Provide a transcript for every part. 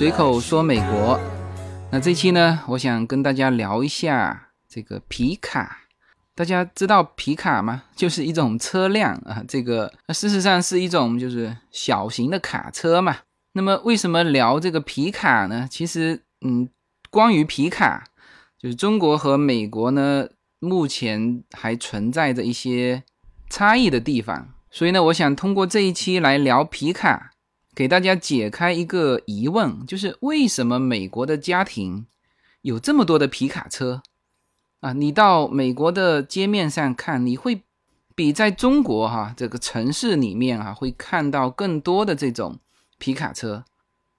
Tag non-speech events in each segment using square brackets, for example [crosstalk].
随口说美国。那这期呢，我想跟大家聊一下这个皮卡。大家知道皮卡吗？就是一种车辆啊，这个事实上是一种就是小型的卡车嘛。那么为什么聊这个皮卡呢？其实，嗯，关于皮卡，就是中国和美国呢，目前还存在着一些差异的地方。所以呢，我想通过这一期来聊皮卡，给大家解开一个疑问，就是为什么美国的家庭有这么多的皮卡车啊？你到美国的街面上看，你会比在中国哈这个城市里面啊，会看到更多的这种皮卡车。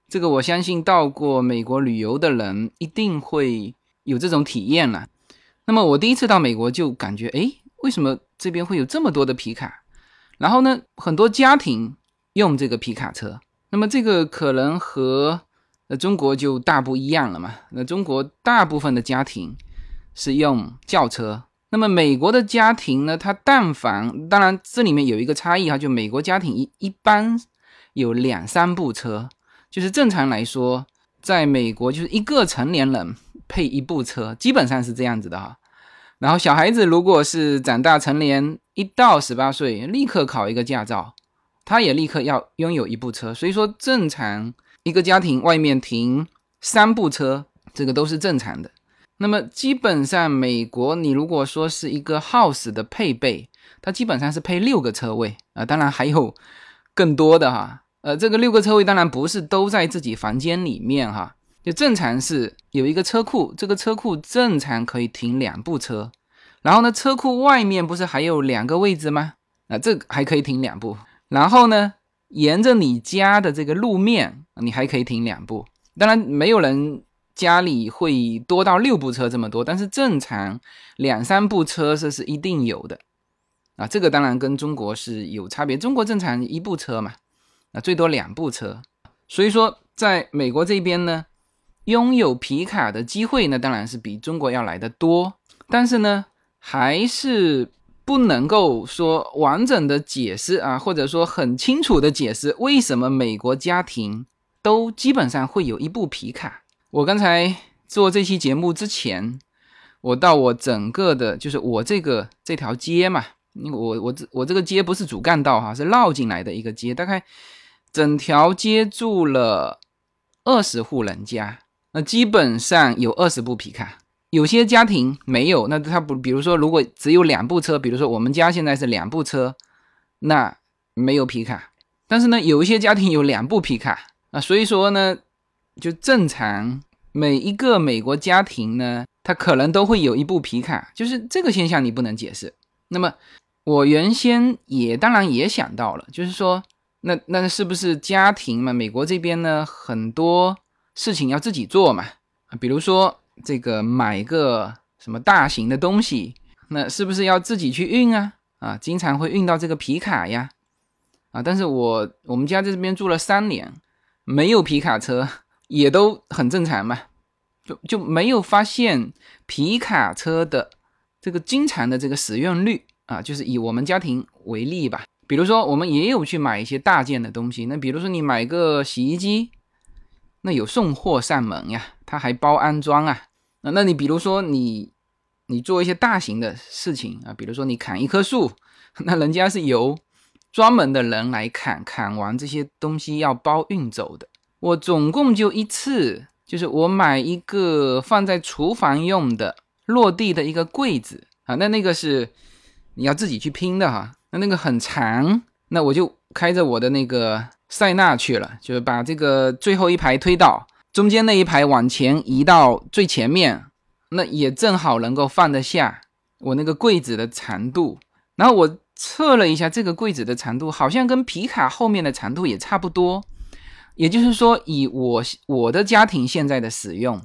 这个我相信到过美国旅游的人一定会有这种体验了。那么我第一次到美国就感觉，哎，为什么这边会有这么多的皮卡？然后呢，很多家庭用这个皮卡车，那么这个可能和呃中国就大不一样了嘛。那中国大部分的家庭是用轿车，那么美国的家庭呢，它但凡当然这里面有一个差异哈，就美国家庭一一般有两三部车，就是正常来说，在美国就是一个成年人配一部车，基本上是这样子的哈。然后小孩子如果是长大成年，一到十八岁立刻考一个驾照，他也立刻要拥有一部车。所以说，正常一个家庭外面停三部车，这个都是正常的。那么基本上美国，你如果说是一个 house 的配备，它基本上是配六个车位啊，当然还有更多的哈。呃，这个六个车位当然不是都在自己房间里面哈。就正常是有一个车库，这个车库正常可以停两部车，然后呢，车库外面不是还有两个位置吗？啊，这还可以停两部。然后呢，沿着你家的这个路面，你还可以停两部。当然，没有人家里会多到六部车这么多，但是正常两三部车这是一定有的。啊，这个当然跟中国是有差别，中国正常一部车嘛，啊，最多两部车。所以说，在美国这边呢。拥有皮卡的机会呢，当然是比中国要来的多，但是呢，还是不能够说完整的解释啊，或者说很清楚的解释为什么美国家庭都基本上会有一部皮卡。我刚才做这期节目之前，我到我整个的，就是我这个这条街嘛，我我这我这个街不是主干道哈，是绕进来的一个街，大概整条街住了二十户人家。那基本上有二十部皮卡，有些家庭没有，那他不，比如说如果只有两部车，比如说我们家现在是两部车，那没有皮卡。但是呢，有一些家庭有两部皮卡啊，所以说呢，就正常每一个美国家庭呢，他可能都会有一部皮卡，就是这个现象你不能解释。那么我原先也当然也想到了，就是说，那那是不是家庭嘛？美国这边呢，很多。事情要自己做嘛，比如说这个买个什么大型的东西，那是不是要自己去运啊？啊，经常会运到这个皮卡呀，啊，但是我我们家在这边住了三年，没有皮卡车也都很正常嘛，就就没有发现皮卡车的这个经常的这个使用率啊，就是以我们家庭为例吧，比如说我们也有去买一些大件的东西，那比如说你买个洗衣机。那有送货上门呀，他还包安装啊。那那你比如说你你做一些大型的事情啊，比如说你砍一棵树，[laughs] 那人家是由专门的人来砍，砍完这些东西要包运走的。我总共就一次，就是我买一个放在厨房用的落地的一个柜子啊，那那个是你要自己去拼的哈。那那个很长，那我就开着我的那个。塞纳去了，就是把这个最后一排推倒，中间那一排往前移到最前面，那也正好能够放得下我那个柜子的长度。然后我测了一下这个柜子的长度，好像跟皮卡后面的长度也差不多。也就是说，以我我的家庭现在的使用，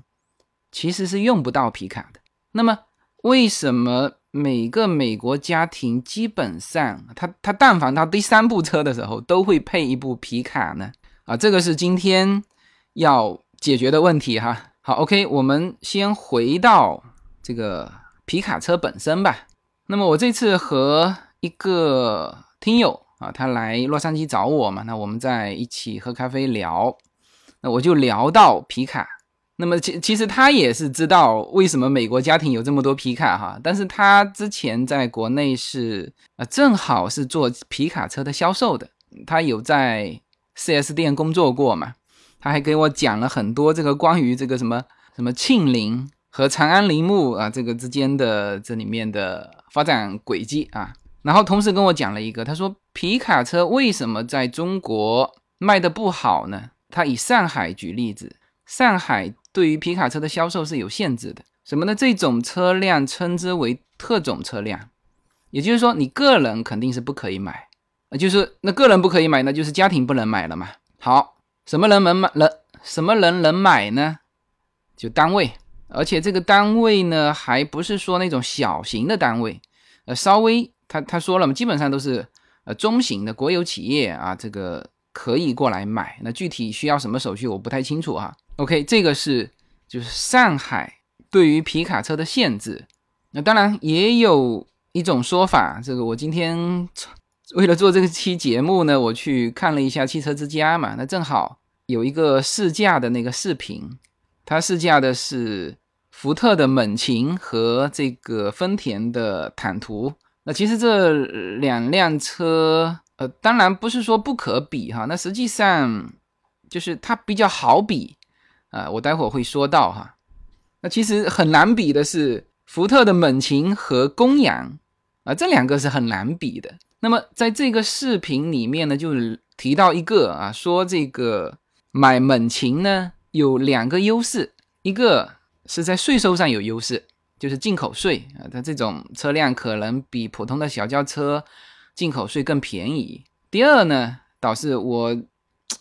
其实是用不到皮卡的。那么为什么？每个美国家庭基本上，他他但凡到第三部车的时候，都会配一部皮卡呢。啊，这个是今天要解决的问题哈。好，OK，我们先回到这个皮卡车本身吧。那么我这次和一个听友啊，他来洛杉矶找我嘛，那我们在一起喝咖啡聊。那我就聊到皮卡。那么其其实他也是知道为什么美国家庭有这么多皮卡哈，但是他之前在国内是啊，正好是做皮卡车的销售的，他有在 4S 店工作过嘛，他还给我讲了很多这个关于这个什么什么庆铃和长安铃木啊这个之间的这里面的发展轨迹啊，然后同时跟我讲了一个，他说皮卡车为什么在中国卖的不好呢？他以上海举例子，上海。对于皮卡车的销售是有限制的，什么呢？这种车辆称之为特种车辆，也就是说，你个人肯定是不可以买，啊，就是那个人不可以买，那就是家庭不能买了嘛。好，什么人能买？人什么人能买呢？就单位，而且这个单位呢，还不是说那种小型的单位，呃，稍微他他说了嘛，基本上都是呃中型的国有企业啊，这个可以过来买。那具体需要什么手续，我不太清楚哈。OK，这个是就是上海对于皮卡车的限制。那当然也有一种说法，这个我今天为了做这期节目呢，我去看了一下汽车之家嘛，那正好有一个试驾的那个视频，它试驾的是福特的猛禽和这个丰田的坦途。那其实这两辆车，呃，当然不是说不可比哈，那实际上就是它比较好比。啊，我待会儿会说到哈。那其实很难比的是福特的猛禽和公羊啊，这两个是很难比的。那么在这个视频里面呢，就提到一个啊，说这个买猛禽呢有两个优势，一个是在税收上有优势，就是进口税啊，它这种车辆可能比普通的小轿车进口税更便宜。第二呢，倒是我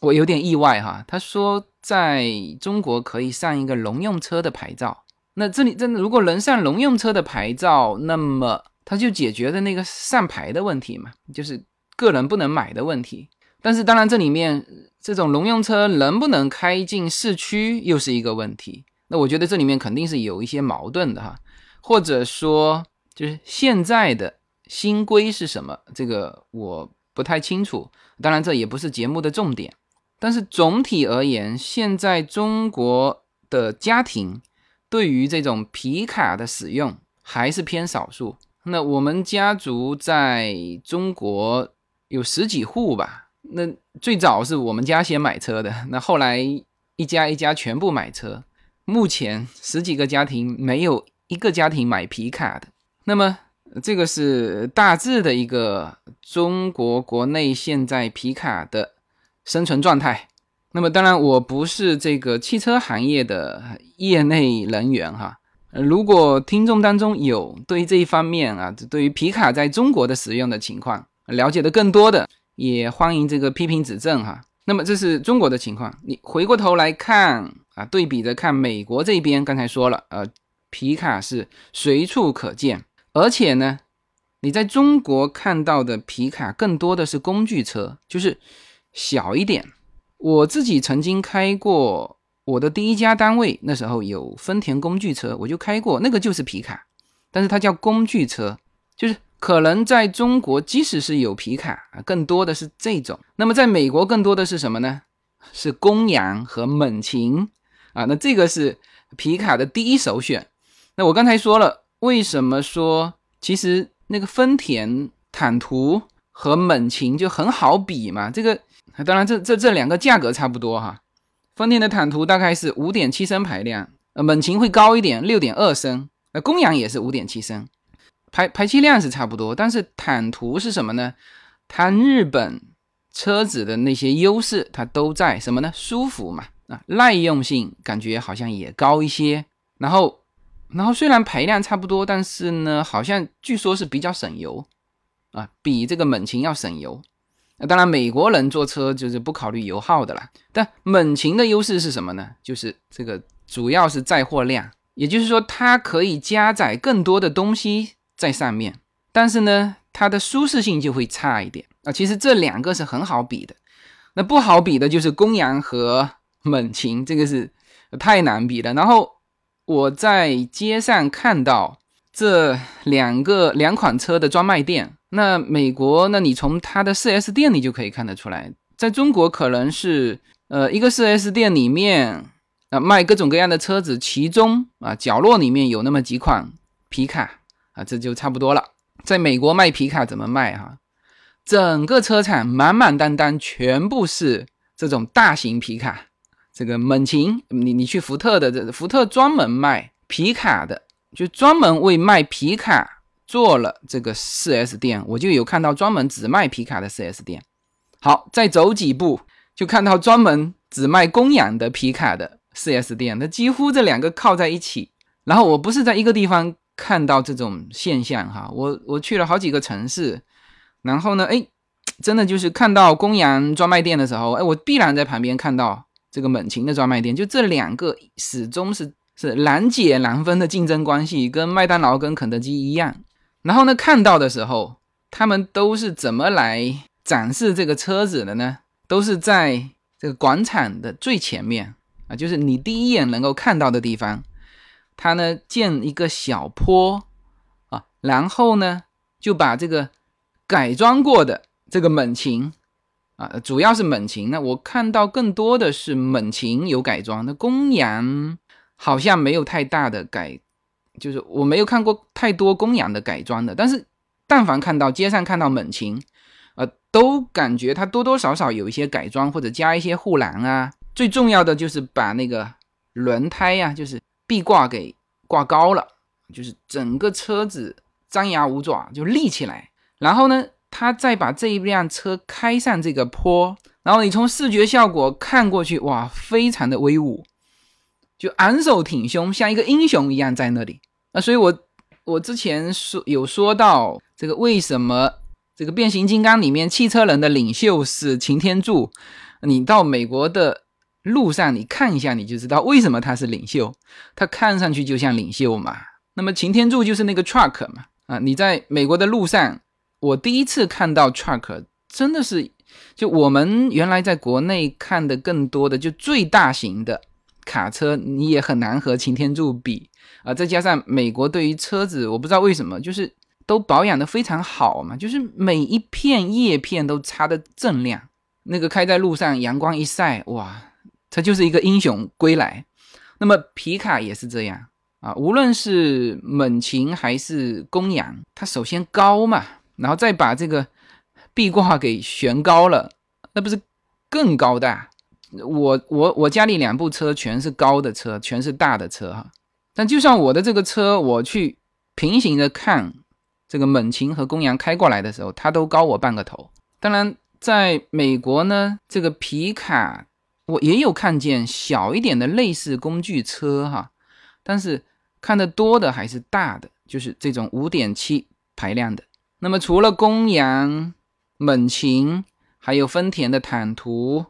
我有点意外哈，他说。在中国可以上一个农用车的牌照，那这里真的如果能上农用车的牌照，那么它就解决了那个上牌的问题嘛，就是个人不能买的问题。但是当然这里面这种农用车能不能开进市区又是一个问题。那我觉得这里面肯定是有一些矛盾的哈，或者说就是现在的新规是什么，这个我不太清楚。当然这也不是节目的重点。但是总体而言，现在中国的家庭对于这种皮卡的使用还是偏少数。那我们家族在中国有十几户吧。那最早是我们家先买车的，那后来一家一家全部买车。目前十几个家庭没有一个家庭买皮卡的。那么这个是大致的一个中国国内现在皮卡的。生存状态，那么当然我不是这个汽车行业的业内人员哈。如果听众当中有对于这一方面啊，对于皮卡在中国的使用的情况了解的更多的，也欢迎这个批评指正哈。那么这是中国的情况，你回过头来看啊，对比着看美国这边，刚才说了，呃，皮卡是随处可见，而且呢，你在中国看到的皮卡更多的是工具车，就是。小一点，我自己曾经开过我的第一家单位，那时候有丰田工具车，我就开过那个就是皮卡，但是它叫工具车，就是可能在中国即使是有皮卡啊，更多的是这种。那么在美国更多的是什么呢？是公羊和猛禽啊，那这个是皮卡的第一首选。那我刚才说了，为什么说其实那个丰田坦途和猛禽就很好比嘛？这个。当然，这这这两个价格差不多哈。丰田的坦途大概是五点七升排量，呃，猛禽会高一点，六点二升。呃公羊也是五点七升，排排气量是差不多。但是坦途是什么呢？它日本车子的那些优势它都在什么呢？舒服嘛，啊，耐用性感觉好像也高一些。然后，然后虽然排量差不多，但是呢，好像据说是比较省油啊，比这个猛禽要省油。那当然，美国人坐车就是不考虑油耗的啦。但猛禽的优势是什么呢？就是这个主要是载货量，也就是说它可以加载更多的东西在上面。但是呢，它的舒适性就会差一点啊。其实这两个是很好比的，那不好比的就是公羊和猛禽，这个是太难比了。然后我在街上看到这两个两款车的专卖店。那美国，那你从它的 4S 店里就可以看得出来，在中国可能是呃，一个 4S 店里面啊卖各种各样的车子，其中啊角落里面有那么几款皮卡啊，这就差不多了。在美国卖皮卡怎么卖哈？整个车厂满满当当全部是这种大型皮卡，这个猛禽，你你去福特的，这福特专门卖皮卡的，就专门为卖皮卡做了这个 4S 店，我就有看到专门只卖皮卡的 4S 店。好，再走几步就看到专门只卖公羊的皮卡的 4S 店，那几乎这两个靠在一起。然后我不是在一个地方看到这种现象哈，我我去了好几个城市。然后呢？哎，真的就是看到公羊专卖店的时候，哎，我必然在旁边看到这个猛禽的专卖店。就这两个始终是是难解难分的竞争关系，跟麦当劳跟肯德基一样。然后呢，看到的时候，他们都是怎么来展示这个车子的呢？都是在这个广场的最前面啊，就是你第一眼能够看到的地方。他呢建一个小坡啊，然后呢就把这个。改装过的这个猛禽啊，主要是猛禽。那我看到更多的是猛禽有改装，那公羊好像没有太大的改，就是我没有看过太多公羊的改装的。但是但凡看到街上看到猛禽，呃，都感觉它多多少少有一些改装或者加一些护栏啊。最重要的就是把那个轮胎呀，就是壁挂给挂高了，就是整个车子张牙舞爪就立起来。然后呢，他再把这一辆车开上这个坡，然后你从视觉效果看过去，哇，非常的威武，就昂首挺胸，像一个英雄一样在那里。啊，所以我我之前说有说到这个为什么这个变形金刚里面汽车人的领袖是擎天柱，你到美国的路上你看一下，你就知道为什么他是领袖，他看上去就像领袖嘛。那么擎天柱就是那个 truck 嘛，啊，你在美国的路上。我第一次看到 truck，真的是，就我们原来在国内看的更多的，就最大型的卡车，你也很难和擎天柱比啊。再加上美国对于车子，我不知道为什么，就是都保养的非常好嘛，就是每一片叶片都擦的锃亮。那个开在路上，阳光一晒，哇，它就是一个英雄归来。那么皮卡也是这样啊，无论是猛禽还是公羊，它首先高嘛。然后再把这个壁挂给悬高了，那不是更高大？我我我家里两部车全是高的车，全是大的车哈。但就算我的这个车，我去平行的看这个猛禽和公羊开过来的时候，它都高我半个头。当然，在美国呢，这个皮卡我也有看见小一点的类似工具车哈，但是看的多的还是大的，就是这种五点七排量的。那么除了公羊、猛禽，还有丰田的坦途，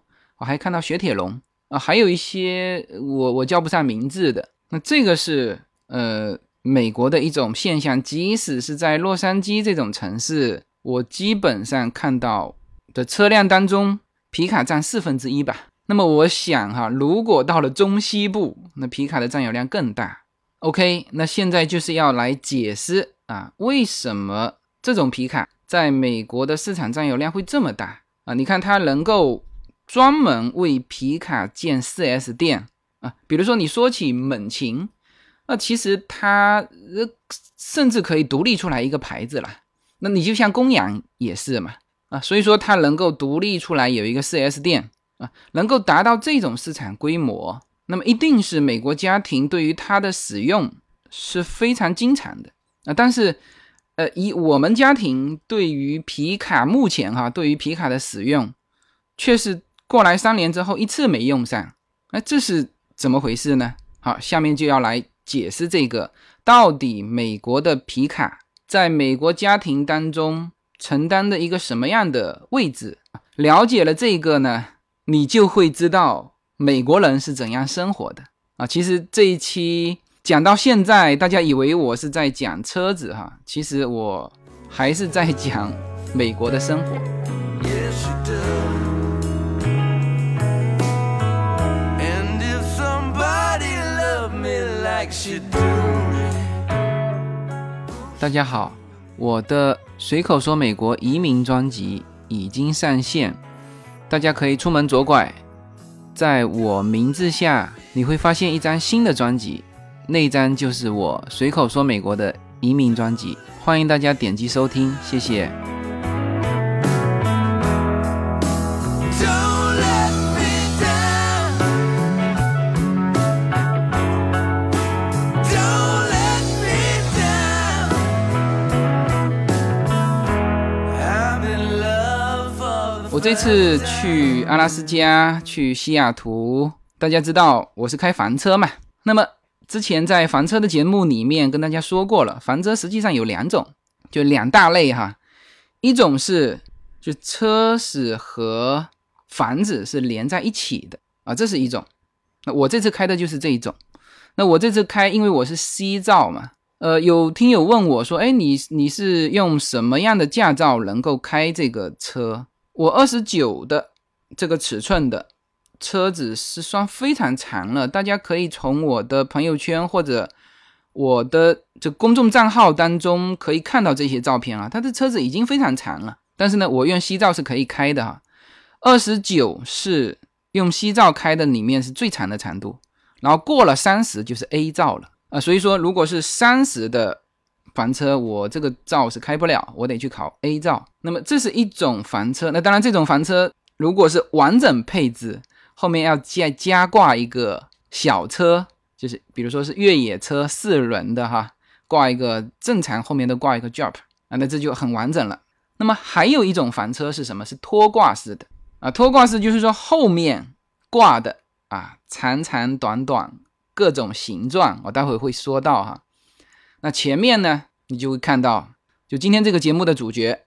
还看到雪铁龙啊，还有一些我我叫不上名字的。那这个是呃美国的一种现象，即使是在洛杉矶这种城市，我基本上看到的车辆当中，皮卡占四分之一吧。那么我想哈，如果到了中西部，那皮卡的占有量更大。OK，那现在就是要来解释啊，为什么？这种皮卡在美国的市场占有量会这么大啊？你看它能够专门为皮卡建 4S 店啊，比如说你说起猛禽，那其实它呃甚至可以独立出来一个牌子了。那你就像公羊也是嘛啊，所以说它能够独立出来有一个 4S 店啊，能够达到这种市场规模，那么一定是美国家庭对于它的使用是非常经常的啊，但是。呃，以我们家庭对于皮卡目前哈，对于皮卡的使用，却是过来三年之后一次没用上，那这是怎么回事呢？好，下面就要来解释这个到底美国的皮卡在美国家庭当中承担的一个什么样的位置。了解了这个呢，你就会知道美国人是怎样生活的啊。其实这一期。讲到现在，大家以为我是在讲车子哈，其实我还是在讲美国的生活。大家好，我的随口说美国移民专辑已经上线，大家可以出门左拐，在我名字下你会发现一张新的专辑，那张就是我随口说美国的移民专辑，欢迎大家点击收听，谢谢。这次去阿拉斯加，去西雅图，大家知道我是开房车嘛？那么之前在房车的节目里面跟大家说过了，房车实际上有两种，就两大类哈。一种是就车子和房子是连在一起的啊，这是一种。那我这次开的就是这一种。那我这次开，因为我是 C 照嘛，呃，有听友问我说，哎，你你是用什么样的驾照能够开这个车？我二十九的这个尺寸的车子是算非常长了，大家可以从我的朋友圈或者我的这公众账号当中可以看到这些照片啊。它的车子已经非常长了，但是呢，我用 C 照是可以开的哈。二十九是用 C 照开的，里面是最长的长度，然后过了三十就是 A 照了啊。所以说，如果是三十的。房车我这个照是开不了，我得去考 A 照。那么这是一种房车，那当然这种房车如果是完整配置，后面要再加挂一个小车，就是比如说是越野车四轮的哈，挂一个正常后面都挂一个 Drop 啊，那这就很完整了。那么还有一种房车是什么？是拖挂式的啊，拖挂式就是说后面挂的啊，长长短短各种形状，我待会会说到哈。那前面呢，你就会看到，就今天这个节目的主角，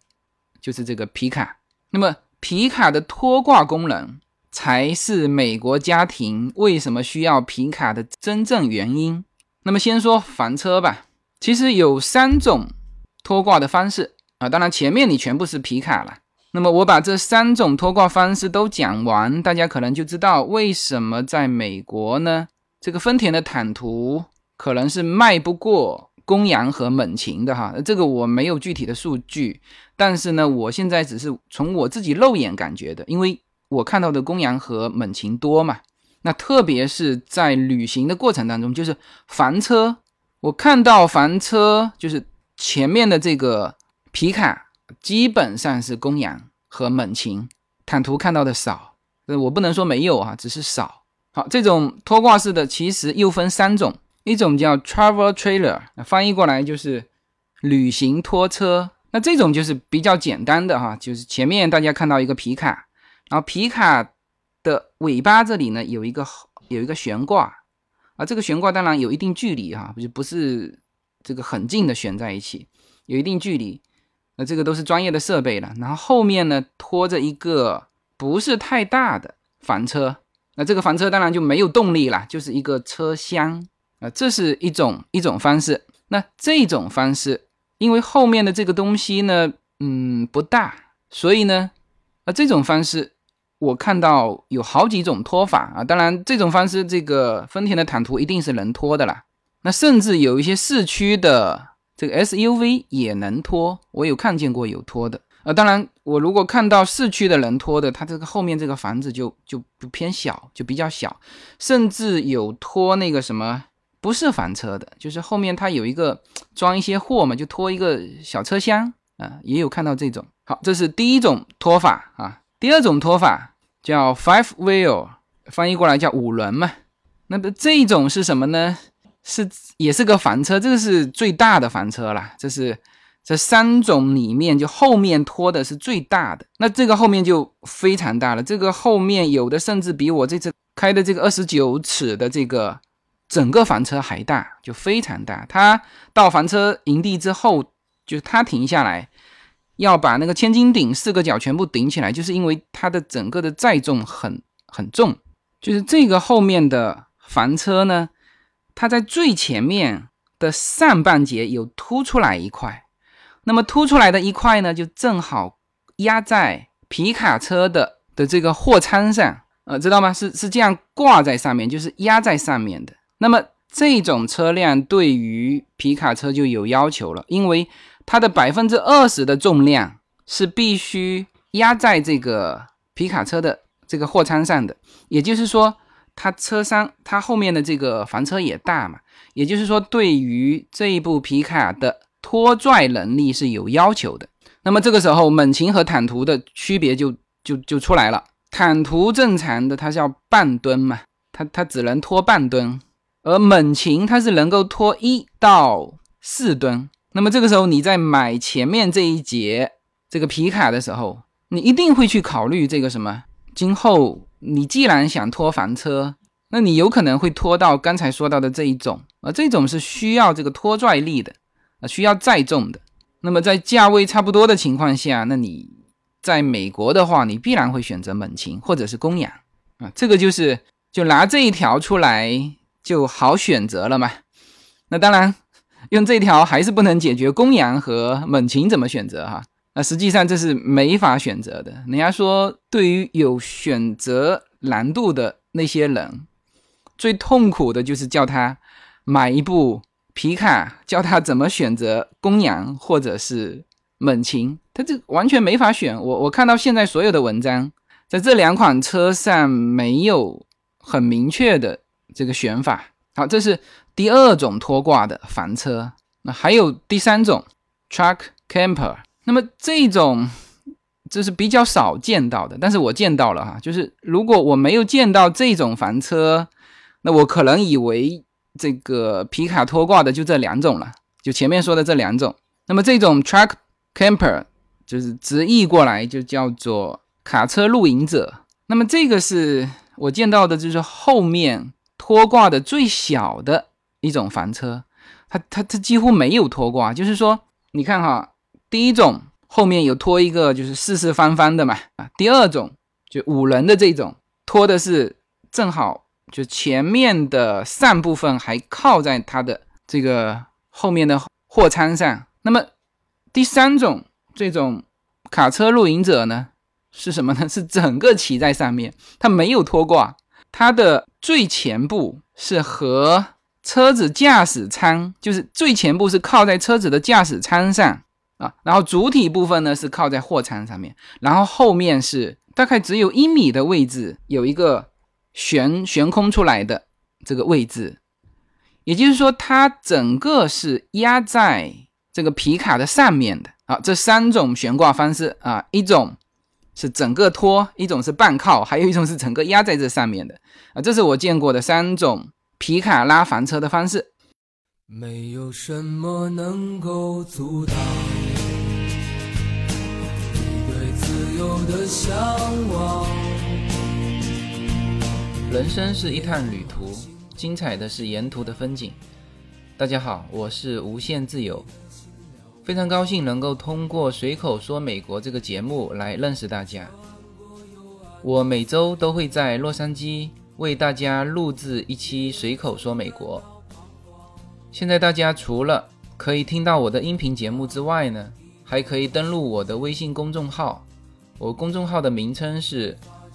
就是这个皮卡。那么皮卡的拖挂功能，才是美国家庭为什么需要皮卡的真正原因。那么先说房车吧，其实有三种拖挂的方式啊。当然前面你全部是皮卡了。那么我把这三种拖挂方式都讲完，大家可能就知道为什么在美国呢，这个丰田的坦途可能是卖不过。公羊和猛禽的哈，这个我没有具体的数据，但是呢，我现在只是从我自己肉眼感觉的，因为我看到的公羊和猛禽多嘛。那特别是在旅行的过程当中，就是房车，我看到房车就是前面的这个皮卡，基本上是公羊和猛禽，坦途看到的少，呃我不能说没有啊，只是少。好，这种拖挂式的其实又分三种。一种叫 travel trailer，翻译过来就是旅行拖车。那这种就是比较简单的哈，就是前面大家看到一个皮卡，然后皮卡的尾巴这里呢有一个有一个悬挂啊，这个悬挂当然有一定距离哈，不就不是这个很近的悬在一起，有一定距离。那这个都是专业的设备了。然后后面呢拖着一个不是太大的房车，那这个房车当然就没有动力了，就是一个车厢。啊，这是一种一种方式。那这种方式，因为后面的这个东西呢，嗯，不大，所以呢，啊，这种方式我看到有好几种拖法啊。当然，这种方式，这个丰田的坦途一定是能拖的啦。那甚至有一些市区的这个 SUV 也能拖，我有看见过有拖的啊。当然，我如果看到市区的能拖的，它这个后面这个房子就就不偏小，就比较小，甚至有拖那个什么。不是房车的，就是后面它有一个装一些货嘛，就拖一个小车厢啊，也有看到这种。好，这是第一种拖法啊。第二种拖法叫 five wheel，翻译过来叫五轮嘛。那么这种是什么呢？是也是个房车，这个是最大的房车了。这是这三种里面就后面拖的是最大的，那这个后面就非常大了。这个后面有的甚至比我这次开的这个二十九尺的这个。整个房车还大，就非常大。他到房车营地之后，就他停下来，要把那个千斤顶四个角全部顶起来，就是因为它的整个的载重很很重。就是这个后面的房车呢，它在最前面的上半截有凸出来一块，那么凸出来的一块呢，就正好压在皮卡车的的这个货舱上，呃，知道吗？是是这样挂在上面，就是压在上面的。那么这种车辆对于皮卡车就有要求了，因为它的百分之二十的重量是必须压在这个皮卡车的这个货舱上的，也就是说，它车厢它后面的这个房车也大嘛，也就是说，对于这一部皮卡的拖拽能力是有要求的。那么这个时候，猛禽和坦途的区别就就就出来了。坦途正常的它是要半吨嘛，它它只能拖半吨，而猛禽它是能够拖一到四吨。那么这个时候你在买前面这一节这个皮卡的时候，你一定会去考虑这个什么？今后你既然想拖房车，那你有可能会拖到刚才说到的这一种啊，这种是需要这个拖拽力的啊，需要载重的。那么在价位差不多的情况下，那你在美国的话，你必然会选择猛禽或者是公羊啊，这个就是就拿这一条出来就好选择了嘛。那当然用这条还是不能解决公羊和猛禽怎么选择哈。那实际上这是没法选择的。人家说，对于有选择难度的那些人，最痛苦的就是叫他买一部。皮卡教他怎么选择公羊或者是猛禽，他这完全没法选。我我看到现在所有的文章，在这两款车上没有很明确的这个选法。好，这是第二种拖挂的房车。那还有第三种 truck camper。那么这种这是比较少见到的，但是我见到了哈。就是如果我没有见到这种房车，那我可能以为。这个皮卡拖挂的就这两种了，就前面说的这两种。那么这种 truck camper 就是直译过来就叫做卡车露营者。那么这个是我见到的，就是后面拖挂的最小的一种房车，它它它几乎没有拖挂。就是说，你看哈，第一种后面有拖一个就是四四方方的嘛，啊，第二种就五人的这种拖的是正好。就前面的上部分还靠在它的这个后面的货舱上。那么第三种这种卡车露营者呢，是什么呢？是整个骑在上面，它没有拖挂，它的最前部是和车子驾驶舱，就是最前部是靠在车子的驾驶舱上啊，然后主体部分呢是靠在货舱上面，然后后面是大概只有一米的位置有一个。悬悬空出来的这个位置，也就是说，它整个是压在这个皮卡的上面的啊。这三种悬挂方式啊，一种是整个托，一种是半靠，还有一种是整个压在这上面的啊。这是我见过的三种皮卡拉房车的方式。没有什么能够阻挡你对自由的向往。人生是一趟旅途，精彩的是沿途的风景。大家好，我是无限自由，非常高兴能够通过随口说美国这个节目来认识大家。我每周都会在洛杉矶为大家录制一期随口说美国。现在大家除了可以听到我的音频节目之外呢，还可以登录我的微信公众号，我公众号的名称是。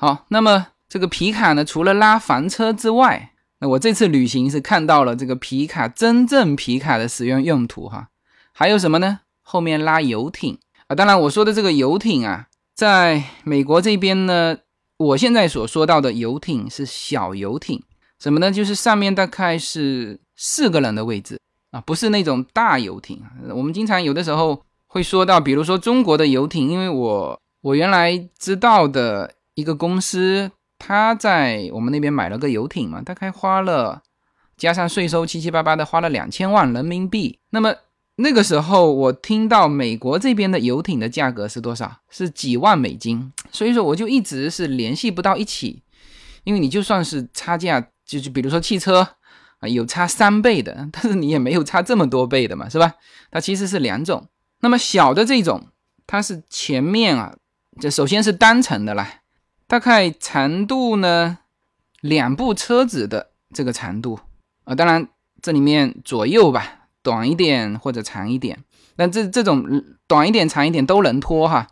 好，那么这个皮卡呢，除了拉房车之外，那我这次旅行是看到了这个皮卡真正皮卡的使用用途哈。还有什么呢？后面拉游艇啊，当然我说的这个游艇啊，在美国这边呢，我现在所说到的游艇是小游艇，什么呢？就是上面大概是四个人的位置啊，不是那种大游艇。我们经常有的时候会说到，比如说中国的游艇，因为我我原来知道的。一个公司，他在我们那边买了个游艇嘛，大概花了加上税收七七八八的花了两千万人民币。那么那个时候，我听到美国这边的游艇的价格是多少？是几万美金。所以说，我就一直是联系不到一起，因为你就算是差价，就就比如说汽车啊，有差三倍的，但是你也没有差这么多倍的嘛，是吧？它其实是两种。那么小的这种它是前面啊，这首先是单层的啦，大概长度呢，两部车子的这个长度啊，当然这里面左右吧，短一点或者长一点，那这这种短一点、长一点都能拖哈，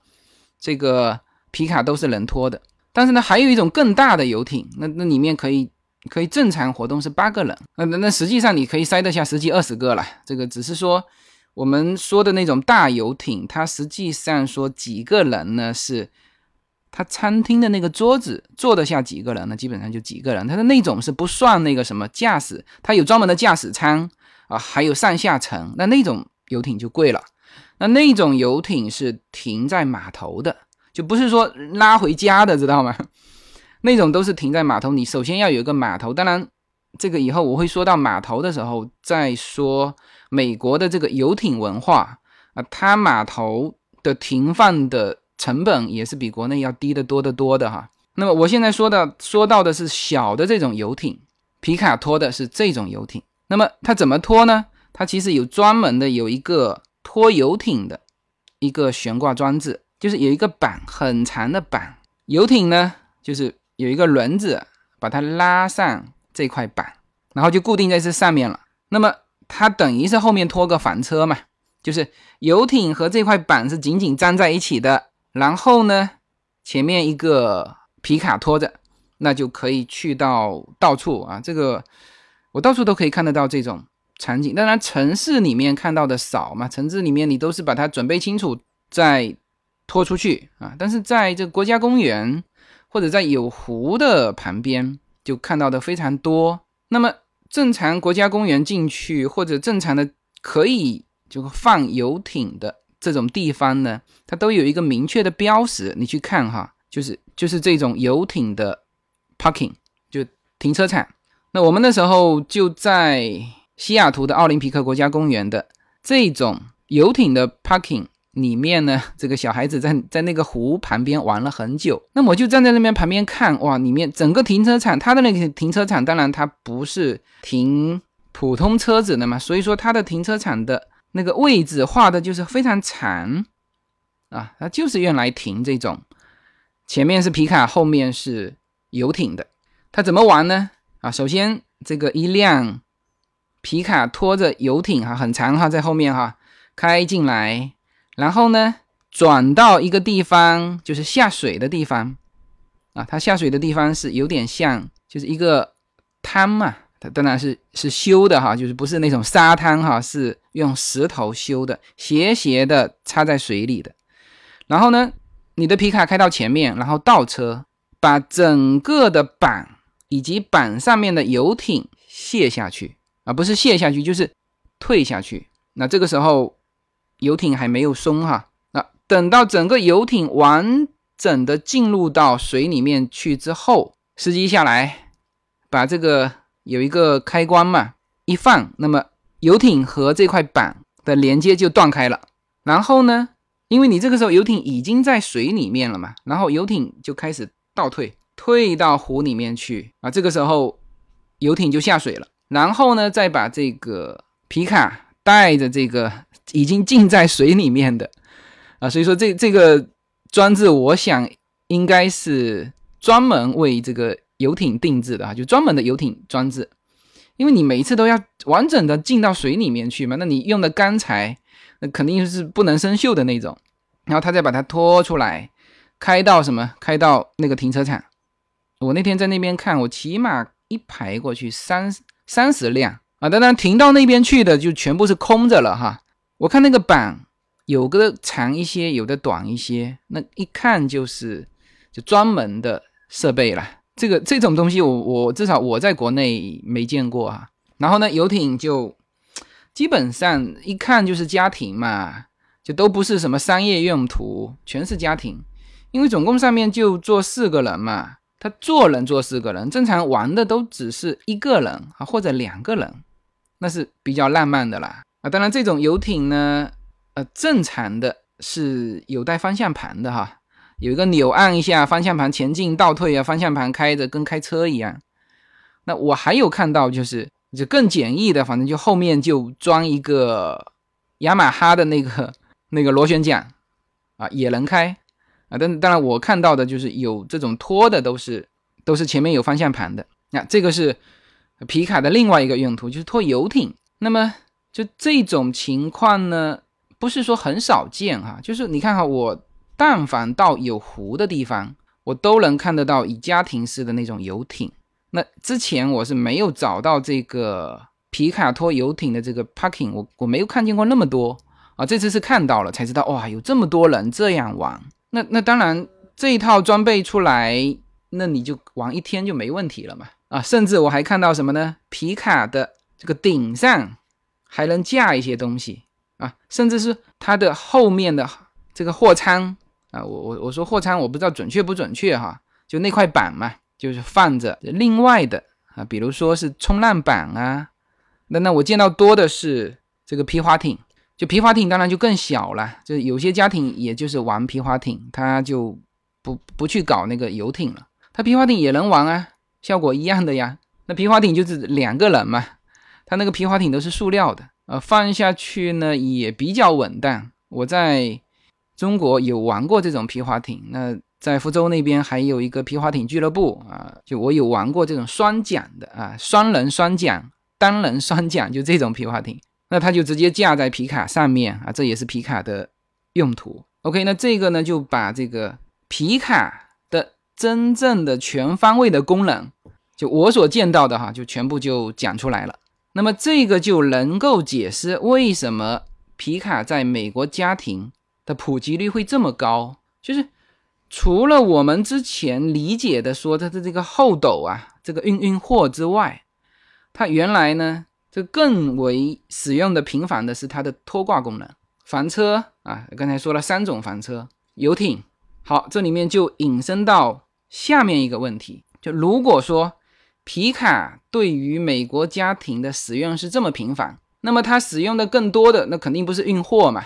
这个皮卡都是能拖的。但是呢，还有一种更大的游艇，那那里面可以可以正常活动是八个人，那那那实际上你可以塞得下十几二十个了，这个只是说。我们说的那种大游艇，它实际上说几个人呢？是它餐厅的那个桌子坐得下几个人呢？基本上就几个人。它的那种是不算那个什么驾驶，它有专门的驾驶舱啊，还有上下层。那那种游艇就贵了。那那种游艇是停在码头的，就不是说拉回家的，知道吗？[laughs] 那种都是停在码头。你首先要有一个码头，当然这个以后我会说到码头的时候再说。美国的这个游艇文化啊，它码头的停放的成本也是比国内要低得多得多的哈。那么我现在说的说到的是小的这种游艇，皮卡拖的是这种游艇。那么它怎么拖呢？它其实有专门的有一个拖游艇的一个悬挂装置，就是有一个板很长的板，游艇呢就是有一个轮子把它拉上这块板，然后就固定在这上面了。那么它等于是后面拖个房车嘛，就是游艇和这块板是紧紧粘在一起的，然后呢，前面一个皮卡拖着，那就可以去到到处啊。这个我到处都可以看得到这种场景。当然城市里面看到的少嘛，城市里面你都是把它准备清楚再拖出去啊。但是在这国家公园或者在有湖的旁边就看到的非常多。那么。正常国家公园进去，或者正常的可以就放游艇的这种地方呢，它都有一个明确的标识。你去看哈，就是就是这种游艇的 parking，就停车场。那我们那时候就在西雅图的奥林匹克国家公园的这种游艇的 parking。里面呢，这个小孩子在在那个湖旁边玩了很久，那么我就站在那边旁边看，哇，里面整个停车场，它的那个停车场，当然它不是停普通车子的嘛，所以说它的停车场的那个位置画的就是非常长啊，它就是用来停这种，前面是皮卡，后面是游艇的，它怎么玩呢？啊，首先这个一辆皮卡拖着游艇哈，很长哈，在后面哈开进来。然后呢，转到一个地方，就是下水的地方，啊，它下水的地方是有点像，就是一个滩嘛，它当然是是修的哈，就是不是那种沙滩哈，是用石头修的，斜斜的插在水里的。然后呢，你的皮卡开到前面，然后倒车，把整个的板以及板上面的游艇卸下去，啊，不是卸下去，就是退下去。那这个时候。游艇还没有松哈，那等到整个游艇完整的进入到水里面去之后，司机下来把这个有一个开关嘛一放，那么游艇和这块板的连接就断开了。然后呢，因为你这个时候游艇已经在水里面了嘛，然后游艇就开始倒退，退到湖里面去啊。这个时候游艇就下水了，然后呢，再把这个皮卡带着这个。已经浸在水里面的啊，所以说这这个装置，我想应该是专门为这个游艇定制的啊，就专门的游艇装置。因为你每一次都要完整的进到水里面去嘛，那你用的钢材那肯定是不能生锈的那种。然后他再把它拖出来，开到什么？开到那个停车场。我那天在那边看，我起码一排过去三三十辆啊，当然停到那边去的就全部是空着了哈。我看那个板有个长一些，有的短一些，那一看就是就专门的设备了。这个这种东西，我我至少我在国内没见过啊。然后呢，游艇就基本上一看就是家庭嘛，就都不是什么商业用途，全是家庭。因为总共上面就坐四个人嘛，他坐人坐四个人，正常玩的都只是一个人啊或者两个人，那是比较浪漫的啦。啊，当然，这种游艇呢，呃，正常的是有带方向盘的哈，有一个钮按一下，方向盘前进、倒退啊，方向盘开着跟开车一样。那我还有看到，就是就更简易的，反正就后面就装一个雅马哈的那个 [laughs] 那个螺旋桨啊也能开啊，但当然我看到的就是有这种拖的都是都是前面有方向盘的。那这个是皮卡的另外一个用途，就是拖游艇。那么就这种情况呢，不是说很少见哈，就是你看哈，我但凡到有湖的地方，我都能看得到以家庭式的那种游艇。那之前我是没有找到这个皮卡拖游艇的这个 parking，我我没有看见过那么多啊，这次是看到了才知道，哇，有这么多人这样玩。那那当然这一套装备出来，那你就玩一天就没问题了嘛。啊，甚至我还看到什么呢？皮卡的这个顶上还能架一些东西啊，甚至是它的后面的这个货舱啊，我我我说货舱，我不知道准确不准确哈，就那块板嘛，就是放着另外的啊，比如说是冲浪板啊，那那我见到多的是这个皮划艇，就皮划艇当然就更小了，就有些家庭也就是玩皮划艇，他就不不去搞那个游艇了，他皮划艇也能玩啊。效果一样的呀，那皮划艇就是两个人嘛，它那个皮划艇都是塑料的，呃，放下去呢也比较稳当。我在中国有玩过这种皮划艇，那在福州那边还有一个皮划艇俱乐部啊，就我有玩过这种双桨的啊，双人双桨、单人双桨，就这种皮划艇，那它就直接架在皮卡上面啊，这也是皮卡的用途。OK，那这个呢就把这个皮卡的真正的全方位的功能。就我所见到的哈，就全部就讲出来了。那么这个就能够解释为什么皮卡在美国家庭的普及率会这么高。就是除了我们之前理解的说它的这个后斗啊，这个运运货之外，它原来呢，这更为使用的频繁的是它的拖挂功能。房车啊，刚才说了三种房车，游艇。好，这里面就引申到下面一个问题，就如果说。皮卡对于美国家庭的使用是这么频繁，那么它使用的更多的那肯定不是运货嘛。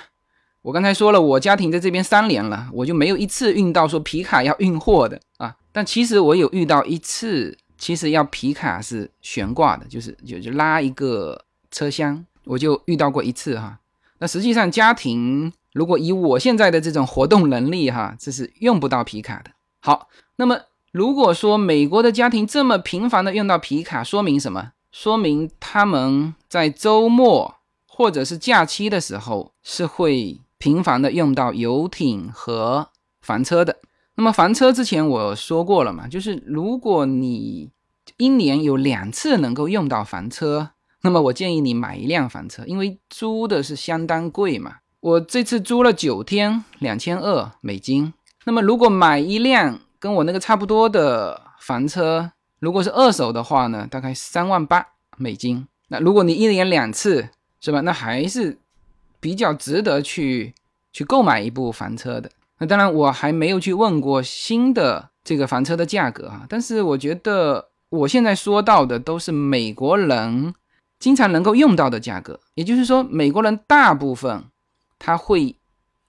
我刚才说了，我家庭在这边三年了，我就没有一次运到说皮卡要运货的啊。但其实我有遇到一次，其实要皮卡是悬挂的，就是就就拉一个车厢，我就遇到过一次哈。那实际上家庭如果以我现在的这种活动能力哈，这是用不到皮卡的。好，那么。如果说美国的家庭这么频繁的用到皮卡，说明什么？说明他们在周末或者是假期的时候是会频繁的用到游艇和房车的。那么房车之前我说过了嘛，就是如果你一年有两次能够用到房车，那么我建议你买一辆房车，因为租的是相当贵嘛。我这次租了九天，两千二美金。那么如果买一辆，跟我那个差不多的房车，如果是二手的话呢，大概三万八美金。那如果你一年两次，是吧？那还是比较值得去去购买一部房车的。那当然，我还没有去问过新的这个房车的价格啊。但是我觉得我现在说到的都是美国人经常能够用到的价格，也就是说，美国人大部分他会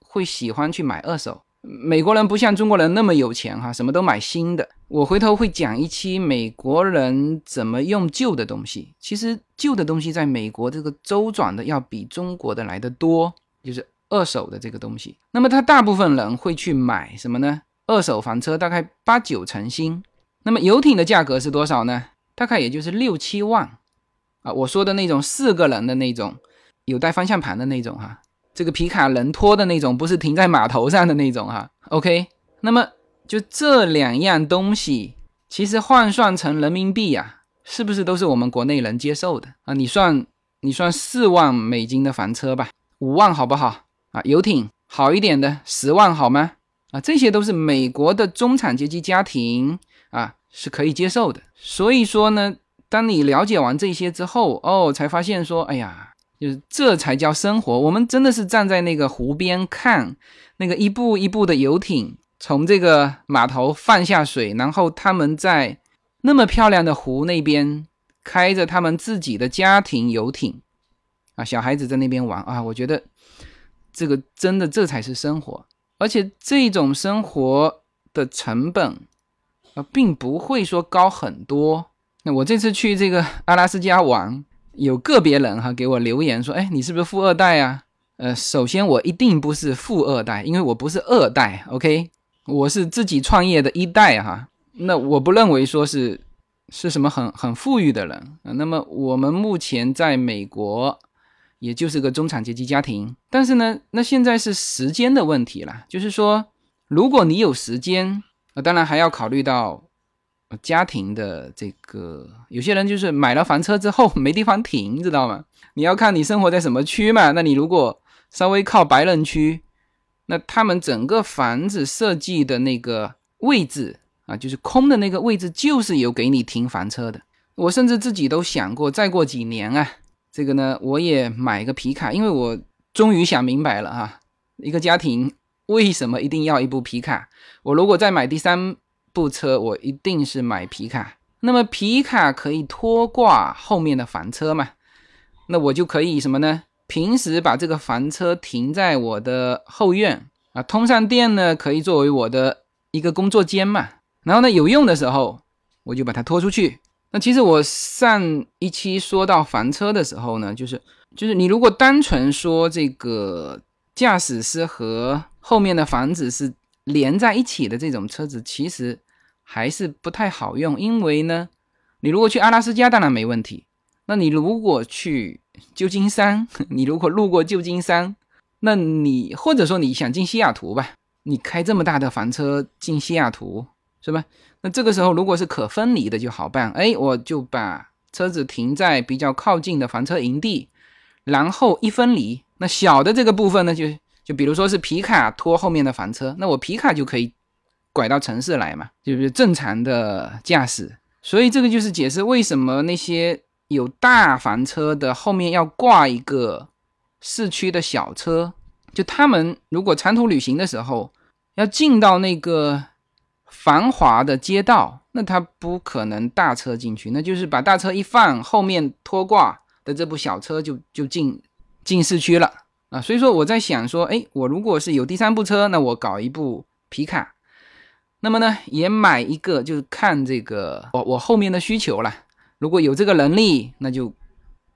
会喜欢去买二手。美国人不像中国人那么有钱哈，什么都买新的。我回头会讲一期美国人怎么用旧的东西。其实旧的东西在美国这个周转的要比中国的来的多，就是二手的这个东西。那么他大部分人会去买什么呢？二手房车大概八九成新。那么游艇的价格是多少呢？大概也就是六七万啊。我说的那种四个人的那种，有带方向盘的那种哈。这个皮卡能拖的那种，不是停在码头上的那种哈。OK，那么就这两样东西，其实换算成人民币呀，是不是都是我们国内能接受的啊？你算你算四万美金的房车吧，五万好不好啊？游艇好一点的十万好吗？啊，这些都是美国的中产阶级家庭啊是可以接受的。所以说呢，当你了解完这些之后，哦，才发现说，哎呀。就是这才叫生活。我们真的是站在那个湖边看那个一步一步的游艇从这个码头放下水，然后他们在那么漂亮的湖那边开着他们自己的家庭游艇啊，小孩子在那边玩啊。我觉得这个真的这才是生活，而且这种生活的成本啊，并不会说高很多。那我这次去这个阿拉斯加玩。有个别人哈给我留言说，哎，你是不是富二代啊？呃，首先我一定不是富二代，因为我不是二代，OK，我是自己创业的一代哈。那我不认为说是是什么很很富裕的人。那么我们目前在美国，也就是个中产阶级家庭。但是呢，那现在是时间的问题了，就是说，如果你有时间，那当然还要考虑到家庭的这个。有些人就是买了房车之后没地方停，知道吗？你要看你生活在什么区嘛。那你如果稍微靠白人区，那他们整个房子设计的那个位置啊，就是空的那个位置，就是有给你停房车的。我甚至自己都想过，再过几年啊，这个呢，我也买个皮卡，因为我终于想明白了哈，一个家庭为什么一定要一部皮卡？我如果再买第三部车，我一定是买皮卡。那么皮卡可以拖挂后面的房车嘛？那我就可以什么呢？平时把这个房车停在我的后院啊，通上电呢，可以作为我的一个工作间嘛。然后呢，有用的时候我就把它拖出去。那其实我上一期说到房车的时候呢，就是就是你如果单纯说这个驾驶室和后面的房子是连在一起的这种车子，其实还是不太好用，因为呢，你如果去阿拉斯加当然没问题，那你如果去。旧金山，[laughs] 你如果路过旧金山，那你或者说你想进西雅图吧，你开这么大的房车进西雅图是吧？那这个时候如果是可分离的就好办，哎，我就把车子停在比较靠近的房车营地，然后一分离，那小的这个部分呢，就就比如说是皮卡拖后面的房车，那我皮卡就可以拐到城市来嘛，就是正常的驾驶。所以这个就是解释为什么那些。有大房车的后面要挂一个市区的小车，就他们如果长途旅行的时候要进到那个繁华的街道，那他不可能大车进去，那就是把大车一放，后面拖挂的这部小车就就进进市区了啊。所以说我在想说，哎，我如果是有第三部车，那我搞一部皮卡，那么呢也买一个，就是看这个我我后面的需求了。如果有这个能力，那就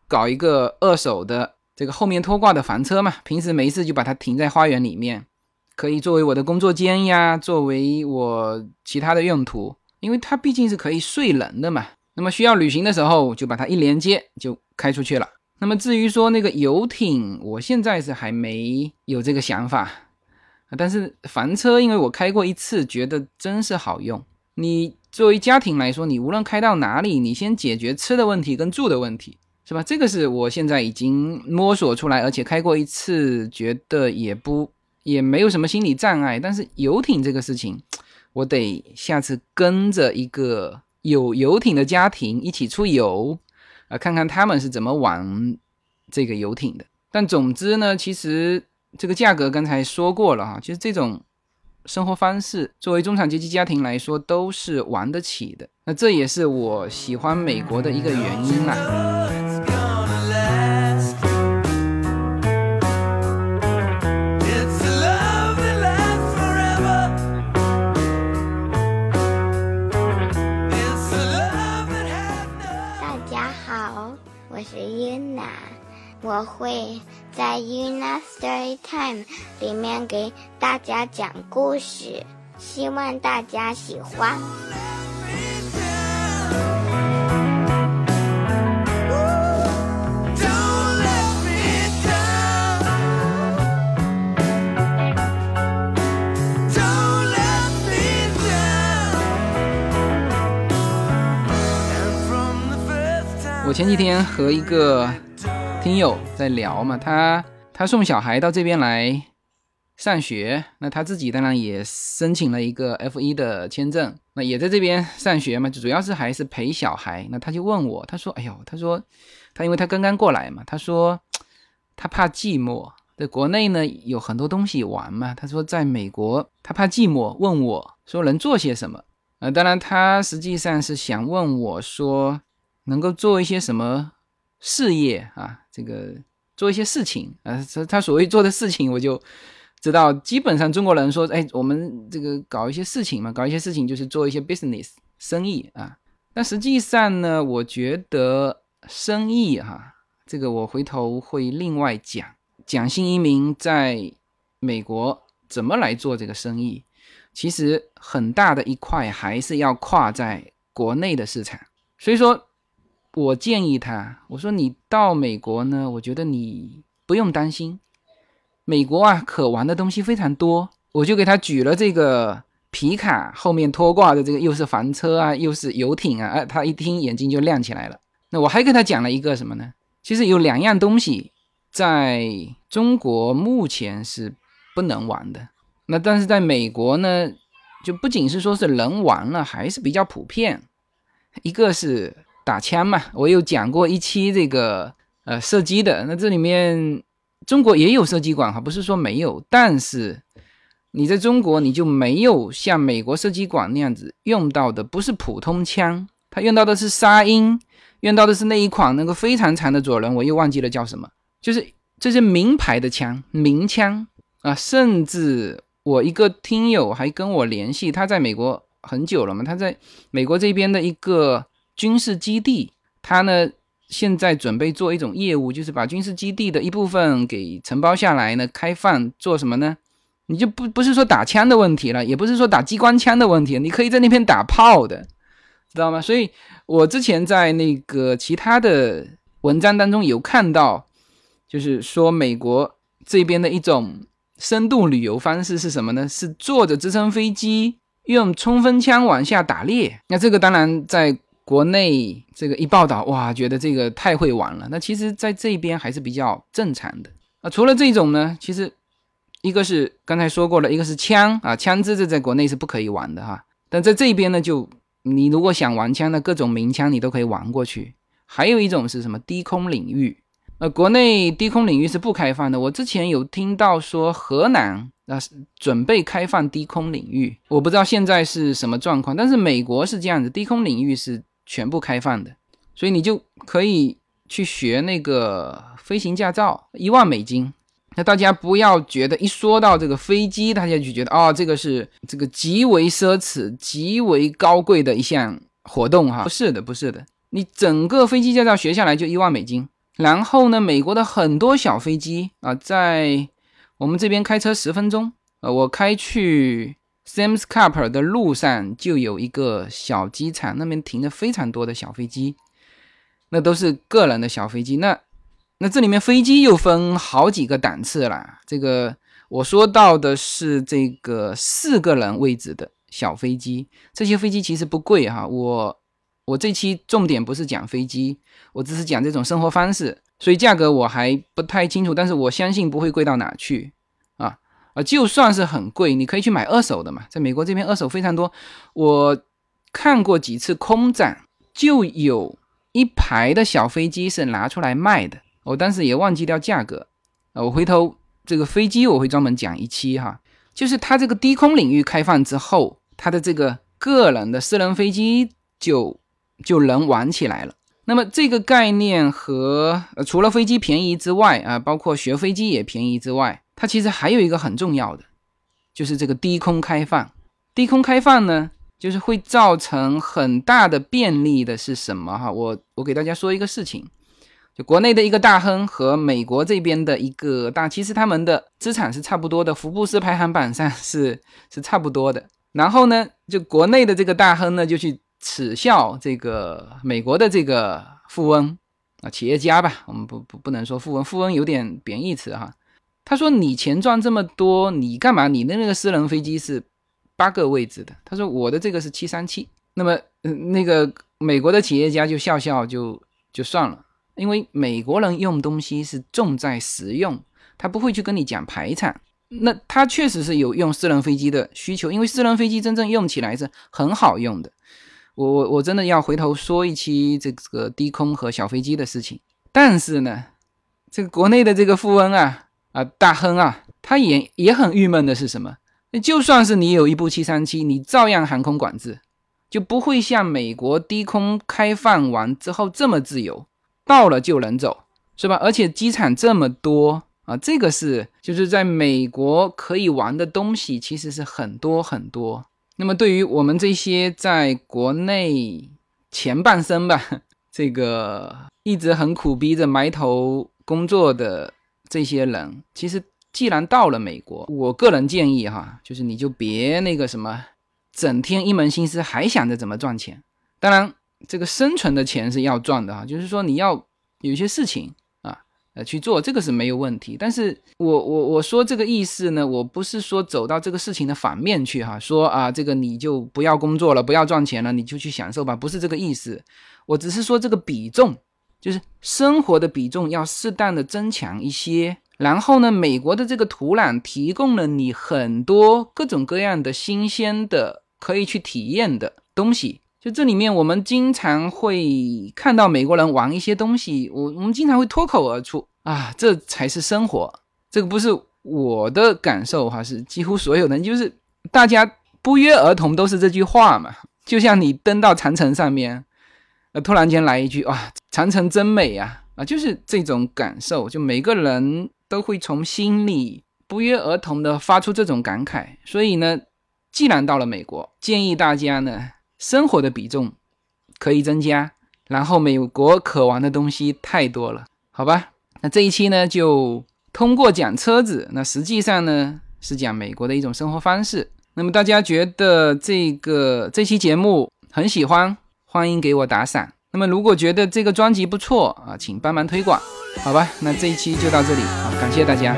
搞一个二手的这个后面拖挂的房车嘛。平时没事就把它停在花园里面，可以作为我的工作间呀，作为我其他的用途。因为它毕竟是可以睡人的嘛。那么需要旅行的时候，就把它一连接就开出去了。那么至于说那个游艇，我现在是还没有这个想法但是房车，因为我开过一次，觉得真是好用。你。作为家庭来说，你无论开到哪里，你先解决吃的问题跟住的问题，是吧？这个是我现在已经摸索出来，而且开过一次，觉得也不也没有什么心理障碍。但是游艇这个事情，我得下次跟着一个有游艇的家庭一起出游，啊，看看他们是怎么玩这个游艇的。但总之呢，其实这个价格刚才说过了哈，其实这种。生活方式，作为中产阶级家庭来说，都是玩得起的。那这也是我喜欢美国的一个原因啦。我会。在《Una Story Time》里面给大家讲故事，希望大家喜欢。我前几天和一个。听友在聊嘛，他他送小孩到这边来上学，那他自己当然也申请了一个 F 一的签证，那也在这边上学嘛，主要是还是陪小孩。那他就问我，他说：“哎呦，他说他因为他刚刚过来嘛，他说他怕寂寞，在国内呢有很多东西玩嘛。他说在美国他怕寂寞，问我说能做些什么？呃，当然他实际上是想问我说能够做一些什么。”事业啊，这个做一些事情啊，他他所谓做的事情，我就知道，基本上中国人说，哎，我们这个搞一些事情嘛，搞一些事情就是做一些 business 生意啊。但实际上呢，我觉得生意哈，这个我回头会另外讲。讲新移民在美国怎么来做这个生意，其实很大的一块还是要跨在国内的市场。所以说，我建议他，我说你到美国呢，我觉得你不用担心，美国啊可玩的东西非常多。我就给他举了这个皮卡后面拖挂的这个，又是房车啊，又是游艇啊，哎，他一听眼睛就亮起来了。那我还跟他讲了一个什么呢？其实有两样东西在中国目前是不能玩的，那但是在美国呢，就不仅是说是能玩了，还是比较普遍。一个是打枪嘛，我有讲过一期这个呃射击的，那这里面中国也有射击馆哈，不是说没有，但是你在中国你就没有像美国射击馆那样子用到的不是普通枪，它用到的是沙鹰。用到的是那一款那个非常长的左轮，我又忘记了叫什么，就是这是名牌的枪，名枪啊！甚至我一个听友还跟我联系，他在美国很久了嘛，他在美国这边的一个军事基地，他呢现在准备做一种业务，就是把军事基地的一部分给承包下来呢，开放做什么呢？你就不不是说打枪的问题了，也不是说打机关枪的问题，你可以在那边打炮的。知道吗？所以我之前在那个其他的文章当中有看到，就是说美国这边的一种深度旅游方式是什么呢？是坐着直升飞机用冲锋枪往下打猎。那这个当然在国内这个一报道，哇，觉得这个太会玩了。那其实在这边还是比较正常的。啊，除了这种呢，其实一个是刚才说过了，一个是枪啊，枪支这在国内是不可以玩的哈。但在这边呢，就你如果想玩枪的各种名枪，你都可以玩过去。还有一种是什么低空领域？呃，国内低空领域是不开放的。我之前有听到说河南啊准备开放低空领域，我不知道现在是什么状况。但是美国是这样子，低空领域是全部开放的，所以你就可以去学那个飞行驾照，一万美金。那大家不要觉得一说到这个飞机，大家就觉得哦，这个是这个极为奢侈、极为高贵的一项活动哈？不是的，不是的。你整个飞机驾照学下来就一万美金。然后呢，美国的很多小飞机啊，在我们这边开车十分钟，呃，我开去 Sam's Cup 的路上就有一个小机场，那边停着非常多的小飞机，那都是个人的小飞机。那那这里面飞机又分好几个档次啦。这个我说到的是这个四个人位置的小飞机，这些飞机其实不贵哈。我我这期重点不是讲飞机，我只是讲这种生活方式，所以价格我还不太清楚，但是我相信不会贵到哪去啊！就算是很贵，你可以去买二手的嘛，在美国这边二手非常多。我看过几次空展，就有一排的小飞机是拿出来卖的。我当时也忘记掉价格，啊，我回头这个飞机我会专门讲一期哈，就是它这个低空领域开放之后，它的这个个人的私人飞机就就能玩起来了。那么这个概念和除了飞机便宜之外啊，包括学飞机也便宜之外，它其实还有一个很重要的，就是这个低空开放。低空开放呢，就是会造成很大的便利的是什么哈？我我给大家说一个事情。就国内的一个大亨和美国这边的一个大，其实他们的资产是差不多的，福布斯排行榜上是 [laughs] 是差不多的。然后呢，就国内的这个大亨呢，就去耻笑这个美国的这个富翁啊，企业家吧，我们不不不能说富翁，富翁有点贬义词哈。他说：“你钱赚这么多，你干嘛？你的那个私人飞机是八个位置的。”他说：“我的这个是七三七。”那么，那个美国的企业家就笑笑就就算了。因为美国人用东西是重在实用，他不会去跟你讲排场。那他确实是有用私人飞机的需求，因为私人飞机真正用起来是很好用的。我我我真的要回头说一期这个低空和小飞机的事情。但是呢，这个国内的这个富翁啊啊大亨啊，他也也很郁闷的是什么？就算是你有一部七三七，你照样航空管制，就不会像美国低空开放完之后这么自由。到了就能走，是吧？而且机场这么多啊，这个是就是在美国可以玩的东西，其实是很多很多。那么对于我们这些在国内前半生吧，[laughs] 这个一直很苦逼着埋头工作的这些人，其实既然到了美国，我个人建议哈，就是你就别那个什么，整天一门心思还想着怎么赚钱。当然，这个生存的钱是要赚的哈，就是说你要有些事情啊，呃去做，这个是没有问题。但是我我我说这个意思呢，我不是说走到这个事情的反面去哈，说啊这个你就不要工作了，不要赚钱了，你就去享受吧，不是这个意思。我只是说这个比重。就是生活的比重要适当的增强一些，然后呢，美国的这个土壤提供了你很多各种各样的新鲜的可以去体验的东西。就这里面，我们经常会看到美国人玩一些东西，我我们经常会脱口而出啊，这才是生活。这个不是我的感受哈，是几乎所有人，就是大家不约而同都是这句话嘛。就像你登到长城上面。呃突然间来一句啊，长城真美呀！啊，就是这种感受，就每个人都会从心里不约而同的发出这种感慨。所以呢，既然到了美国，建议大家呢，生活的比重可以增加。然后美国可玩的东西太多了，好吧？那这一期呢，就通过讲车子，那实际上呢是讲美国的一种生活方式。那么大家觉得这个这期节目很喜欢？欢迎给我打赏。那么，如果觉得这个专辑不错啊，请帮忙推广，好吧？那这一期就到这里，好，感谢大家。